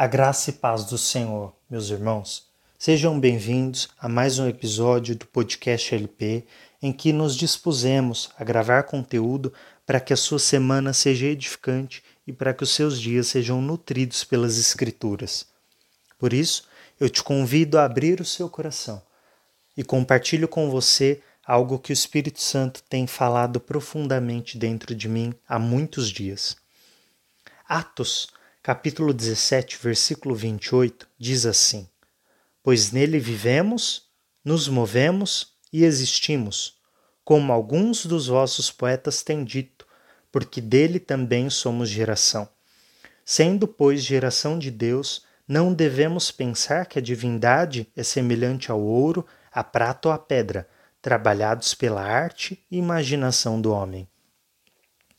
A graça e paz do Senhor, meus irmãos. Sejam bem-vindos a mais um episódio do podcast LP, em que nos dispusemos a gravar conteúdo para que a sua semana seja edificante e para que os seus dias sejam nutridos pelas Escrituras. Por isso, eu te convido a abrir o seu coração e compartilho com você algo que o Espírito Santo tem falado profundamente dentro de mim há muitos dias. Atos capítulo 17, versículo 28, diz assim: Pois nele vivemos, nos movemos e existimos, como alguns dos vossos poetas têm dito, porque dele também somos geração. Sendo, pois, geração de Deus, não devemos pensar que a divindade é semelhante ao ouro, à prata ou à pedra, trabalhados pela arte e imaginação do homem.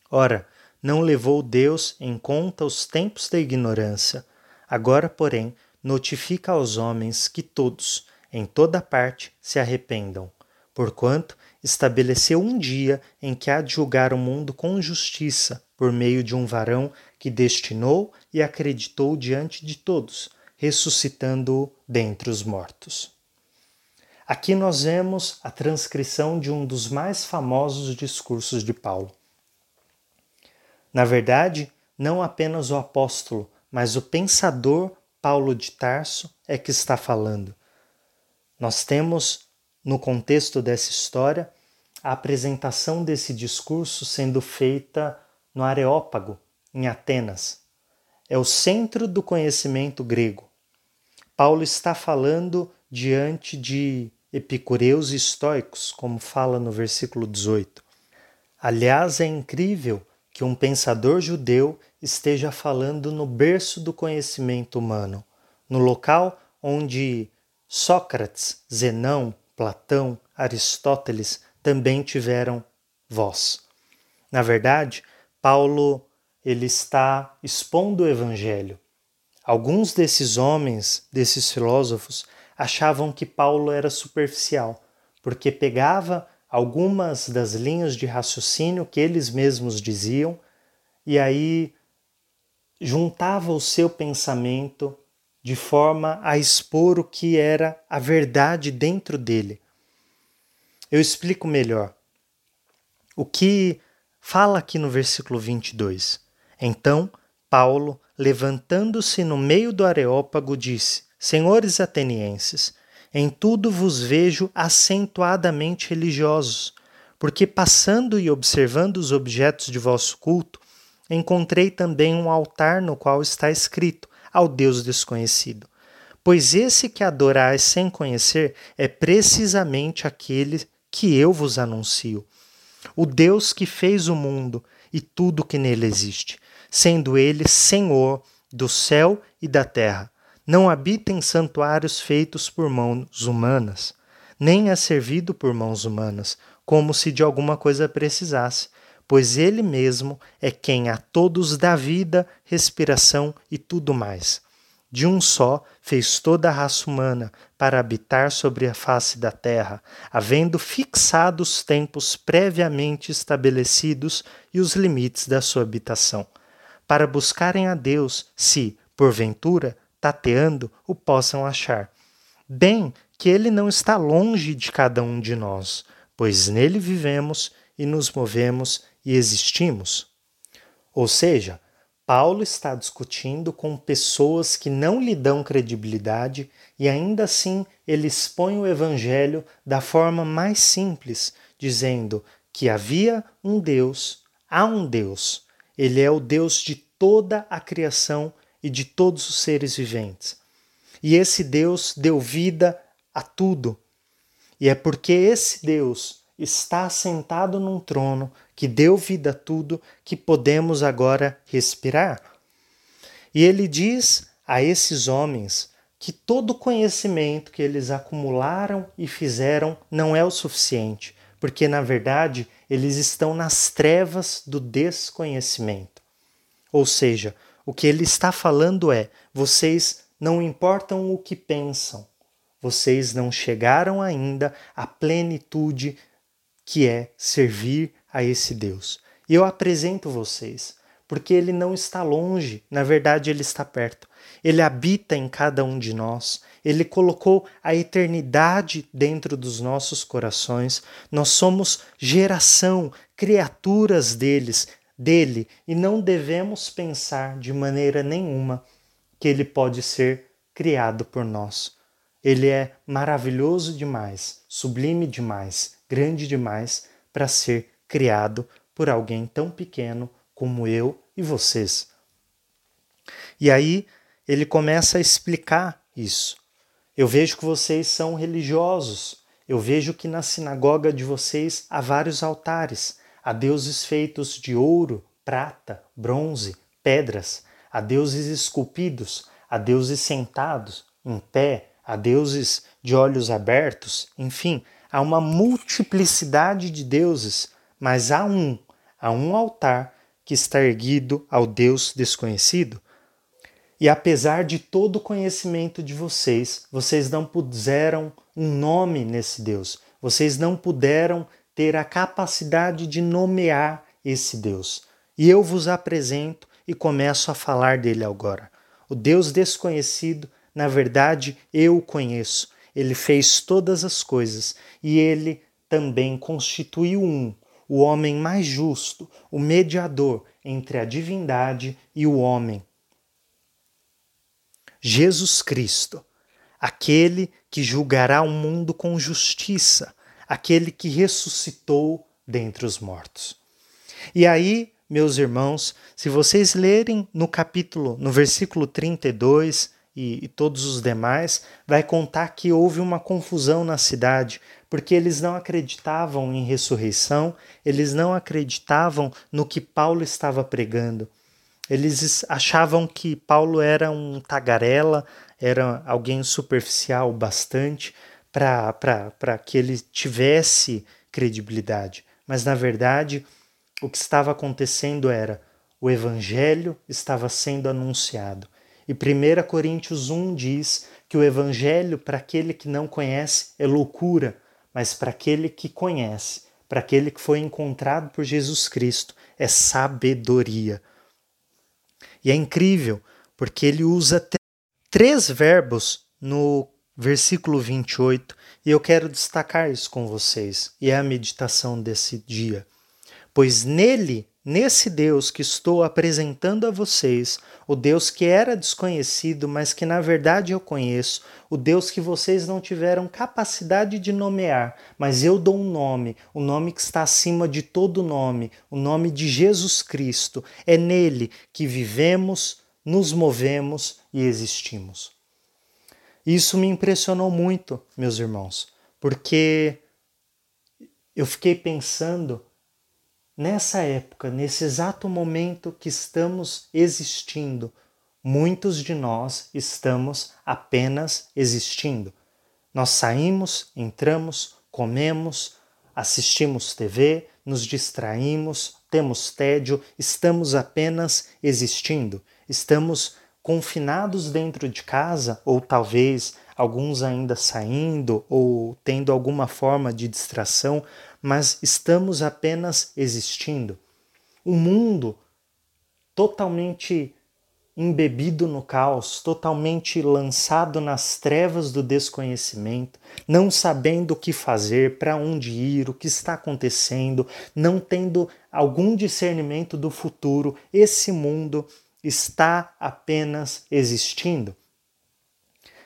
Ora, não levou Deus em conta os tempos da ignorância. Agora, porém, notifica aos homens que todos, em toda parte, se arrependam, porquanto estabeleceu um dia em que há de julgar o mundo com justiça, por meio de um varão que destinou e acreditou diante de todos, ressuscitando-o dentre os mortos. Aqui nós vemos a transcrição de um dos mais famosos discursos de Paulo. Na verdade, não apenas o apóstolo, mas o pensador Paulo de Tarso é que está falando. Nós temos, no contexto dessa história, a apresentação desse discurso sendo feita no Areópago, em Atenas. É o centro do conhecimento grego. Paulo está falando diante de epicureus e estoicos, como fala no versículo 18. Aliás, é incrível que um pensador judeu esteja falando no berço do conhecimento humano, no local onde Sócrates, Zenão, Platão, Aristóteles também tiveram voz. Na verdade, Paulo ele está expondo o evangelho. Alguns desses homens, desses filósofos, achavam que Paulo era superficial, porque pegava algumas das linhas de raciocínio que eles mesmos diziam e aí juntava o seu pensamento de forma a expor o que era a verdade dentro dele. Eu explico melhor. O que fala aqui no versículo 22. Então, Paulo, levantando-se no meio do Areópago, disse: Senhores atenienses, em tudo vos vejo acentuadamente religiosos, porque passando e observando os objetos de vosso culto, encontrei também um altar no qual está escrito ao Deus desconhecido. Pois esse que adorais sem conhecer é precisamente aquele que eu vos anuncio. O Deus que fez o mundo e tudo que nele existe, sendo ele Senhor do céu e da terra não habita em santuários feitos por mãos humanas, nem é servido por mãos humanas, como se de alguma coisa precisasse, pois ele mesmo é quem a todos dá vida, respiração e tudo mais. De um só fez toda a raça humana para habitar sobre a face da terra, havendo fixado os tempos previamente estabelecidos e os limites da sua habitação, para buscarem a Deus, se, porventura, tateando, o possam achar. Bem que ele não está longe de cada um de nós, pois nele vivemos e nos movemos e existimos. Ou seja, Paulo está discutindo com pessoas que não lhe dão credibilidade e ainda assim ele expõe o evangelho da forma mais simples, dizendo que havia um Deus, há um Deus. Ele é o Deus de toda a criação e de todos os seres viventes. E esse Deus deu vida a tudo. E é porque esse Deus está sentado num trono que deu vida a tudo que podemos agora respirar. E ele diz a esses homens que todo conhecimento que eles acumularam e fizeram não é o suficiente, porque na verdade eles estão nas trevas do desconhecimento. Ou seja, o que ele está falando é: vocês não importam o que pensam, vocês não chegaram ainda à plenitude que é servir a esse Deus. E eu apresento vocês, porque ele não está longe, na verdade, ele está perto. Ele habita em cada um de nós. Ele colocou a eternidade dentro dos nossos corações. Nós somos geração, criaturas deles, dele, e não devemos pensar de maneira nenhuma que ele pode ser criado por nós. Ele é maravilhoso demais, sublime demais, grande demais para ser criado por alguém tão pequeno como eu e vocês. E aí ele começa a explicar isso. Eu vejo que vocês são religiosos. Eu vejo que na sinagoga de vocês há vários altares, há deuses feitos de ouro, prata, bronze, pedras, há deuses esculpidos, há deuses sentados, em pé, há deuses de olhos abertos, enfim, há uma multiplicidade de deuses, mas há um, há um altar que está erguido ao Deus desconhecido. E apesar de todo o conhecimento de vocês, vocês não puseram um nome nesse Deus. Vocês não puderam ter a capacidade de nomear esse Deus. E eu vos apresento e começo a falar dele agora. O Deus desconhecido, na verdade, eu o conheço. Ele fez todas as coisas e ele também constituiu um, o homem mais justo, o mediador entre a divindade e o homem Jesus Cristo, aquele que julgará o mundo com justiça, aquele que ressuscitou dentre os mortos. E aí, meus irmãos, se vocês lerem no capítulo, no versículo 32 e, e todos os demais, vai contar que houve uma confusão na cidade, porque eles não acreditavam em ressurreição, eles não acreditavam no que Paulo estava pregando. Eles achavam que Paulo era um tagarela, era alguém superficial bastante para que ele tivesse credibilidade. Mas na verdade, o que estava acontecendo era o evangelho estava sendo anunciado. E 1 Coríntios 1 diz que o evangelho para aquele que não conhece é loucura, mas para aquele que conhece, para aquele que foi encontrado por Jesus Cristo, é sabedoria. E é incrível, porque ele usa três verbos no versículo 28, e eu quero destacar isso com vocês, e é a meditação desse dia. Pois nele Nesse Deus que estou apresentando a vocês, o Deus que era desconhecido, mas que na verdade eu conheço, o Deus que vocês não tiveram capacidade de nomear, mas eu dou um nome, o um nome que está acima de todo nome, o nome de Jesus Cristo. É nele que vivemos, nos movemos e existimos. Isso me impressionou muito, meus irmãos, porque eu fiquei pensando Nessa época, nesse exato momento que estamos existindo, muitos de nós estamos apenas existindo. Nós saímos, entramos, comemos, assistimos TV, nos distraímos, temos tédio, estamos apenas existindo. Estamos confinados dentro de casa, ou talvez alguns ainda saindo ou tendo alguma forma de distração, mas estamos apenas existindo. O mundo totalmente embebido no caos, totalmente lançado nas trevas do desconhecimento, não sabendo o que fazer, para onde ir, o que está acontecendo, não tendo algum discernimento do futuro, esse mundo está apenas existindo.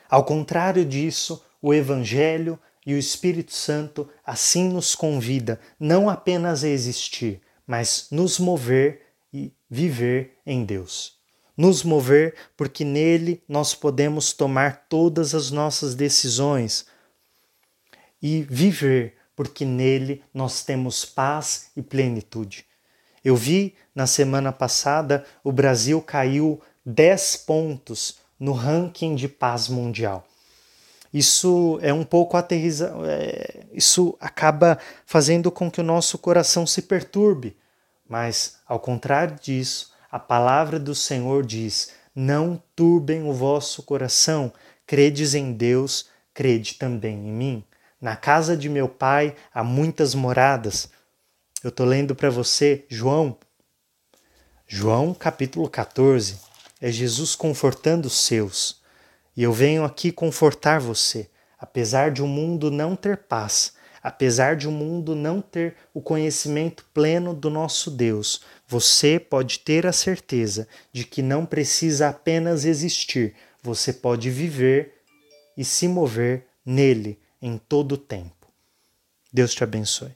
Ao contrário disso, o Evangelho e o Espírito Santo assim nos convida não apenas a existir, mas nos mover e viver em Deus. Nos mover porque nele nós podemos tomar todas as nossas decisões e viver porque nele nós temos paz e plenitude. Eu vi na semana passada o Brasil caiu 10 pontos no ranking de paz mundial isso é um pouco aterriza, é, isso acaba fazendo com que o nosso coração se perturbe. Mas, ao contrário disso, a palavra do Senhor diz: Não turbem o vosso coração, credes em Deus, crede também em mim. Na casa de meu pai há muitas moradas. Eu estou lendo para você, João, João capítulo 14 é Jesus confortando os seus. E eu venho aqui confortar você, apesar de o um mundo não ter paz, apesar de o um mundo não ter o conhecimento pleno do nosso Deus, você pode ter a certeza de que não precisa apenas existir, você pode viver e se mover nele em todo o tempo. Deus te abençoe.